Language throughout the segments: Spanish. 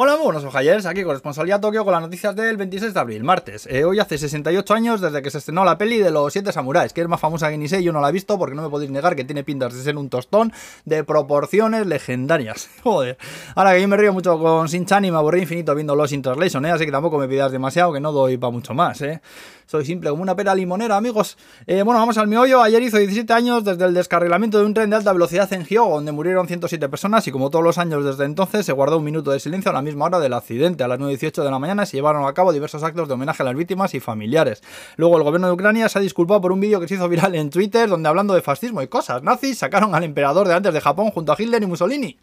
Hola, muy buenos ojayers, aquí corresponsalía Tokio con las noticias del 26 de abril, martes. Eh, hoy hace 68 años desde que se estrenó la peli de los siete samuráis, que es más famosa que ni sé, yo no la he visto porque no me podéis negar que tiene pintas de ser un tostón de proporciones legendarias. Joder. Ahora que yo me río mucho con Shin-Chan y me aburrí infinito viendo los in Translation, ¿eh? así que tampoco me pidas demasiado, que no doy para mucho más, ¿eh? Soy simple como una pera limonera, amigos. Eh, bueno, vamos al meollo. Ayer hizo 17 años desde el descarrilamiento de un tren de alta velocidad en Hyogo, donde murieron 107 personas y como todos los años desde entonces se guardó un minuto de silencio a la misma hora del accidente. A las 9.18 de la mañana se llevaron a cabo diversos actos de homenaje a las víctimas y familiares. Luego el gobierno de Ucrania se ha disculpado por un vídeo que se hizo viral en Twitter donde hablando de fascismo y cosas nazis sacaron al emperador de antes de Japón junto a Hitler y Mussolini.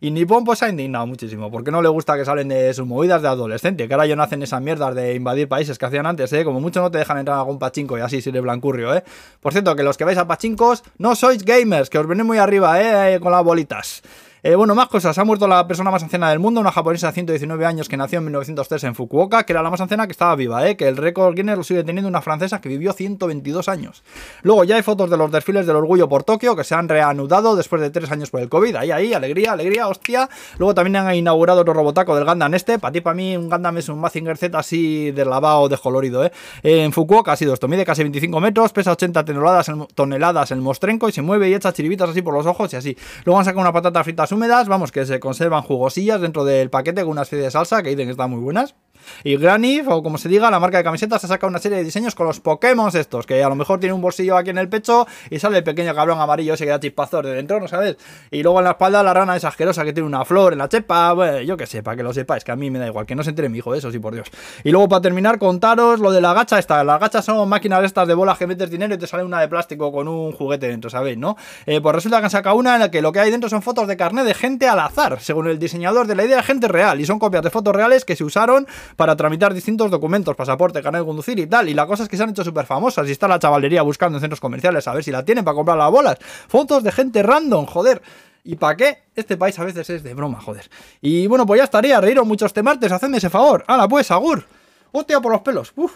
Y Nippon pues se ha indignado muchísimo, porque no le gusta que salen de sus movidas de adolescente, que ahora ya no hacen esas mierdas de invadir países que hacían antes, ¿eh? Como mucho no te dejan entrar a algún pachinko y así si eres blancurrio, ¿eh? Por cierto, que los que vais a pachincos no sois gamers, que os venís muy arriba, ¿eh? Con las bolitas. Eh, bueno, más cosas. Ha muerto la persona más anciana del mundo, una japonesa de 119 años que nació en 1903 en Fukuoka, que era la más anciana que estaba viva, ¿eh? que el récord Guinness lo sigue teniendo una francesa que vivió 122 años. Luego ya hay fotos de los desfiles del orgullo por Tokio que se han reanudado después de tres años por el COVID. Ahí, ahí, alegría, alegría, hostia. Luego también han inaugurado otro robotaco del Gundam este. Para ti, para mí, un Gundam es un Mazinger Z así de lavado, de colorido. ¿eh? En Fukuoka ha sido esto. Mide casi 25 metros, pesa 80 toneladas, toneladas el mostrenco y se mueve y echa chiribitas así por los ojos y así. Luego han sacado una patata fritas vamos, que se se conservan jugosillas dentro del paquete con una serie de salsa que dicen que están muy buenas. Y Granny, o como se diga, la marca de camisetas ha sacado una serie de diseños con los Pokémon estos, que a lo mejor tiene un bolsillo aquí en el pecho y sale el pequeño cabrón amarillo ese que da chispazos de dentro, ¿no sabes? Y luego en la espalda la rana esa asquerosa que tiene una flor en la chepa, bueno, yo que sé, para que lo sepáis, que a mí me da igual, que no se entere mi hijo de eso, sí, por Dios. Y luego para terminar, contaros lo de la gacha esta. Las gachas son máquinas estas de bolas que metes dinero y te sale una de plástico con un juguete dentro, ¿sabéis? ¿No? Eh, pues resulta que han sacado una en la que lo que hay dentro son fotos de carnet de gente al azar, según el diseñador de la idea, gente real, y son copias de fotos reales que se usaron para tramitar distintos documentos, pasaporte, carnet de conducir y tal. Y la cosa es que se han hecho súper famosas y está la chavalería buscando en centros comerciales a ver si la tienen para comprar las bolas. Fotos de gente random, joder. ¿Y para qué? Este país a veces es de broma, joder. Y bueno, pues ya estaría, reíros muchos este martes, hacedme ese favor. ¡Hala pues, agur! ¡Hostia por los pelos! ¡Uf!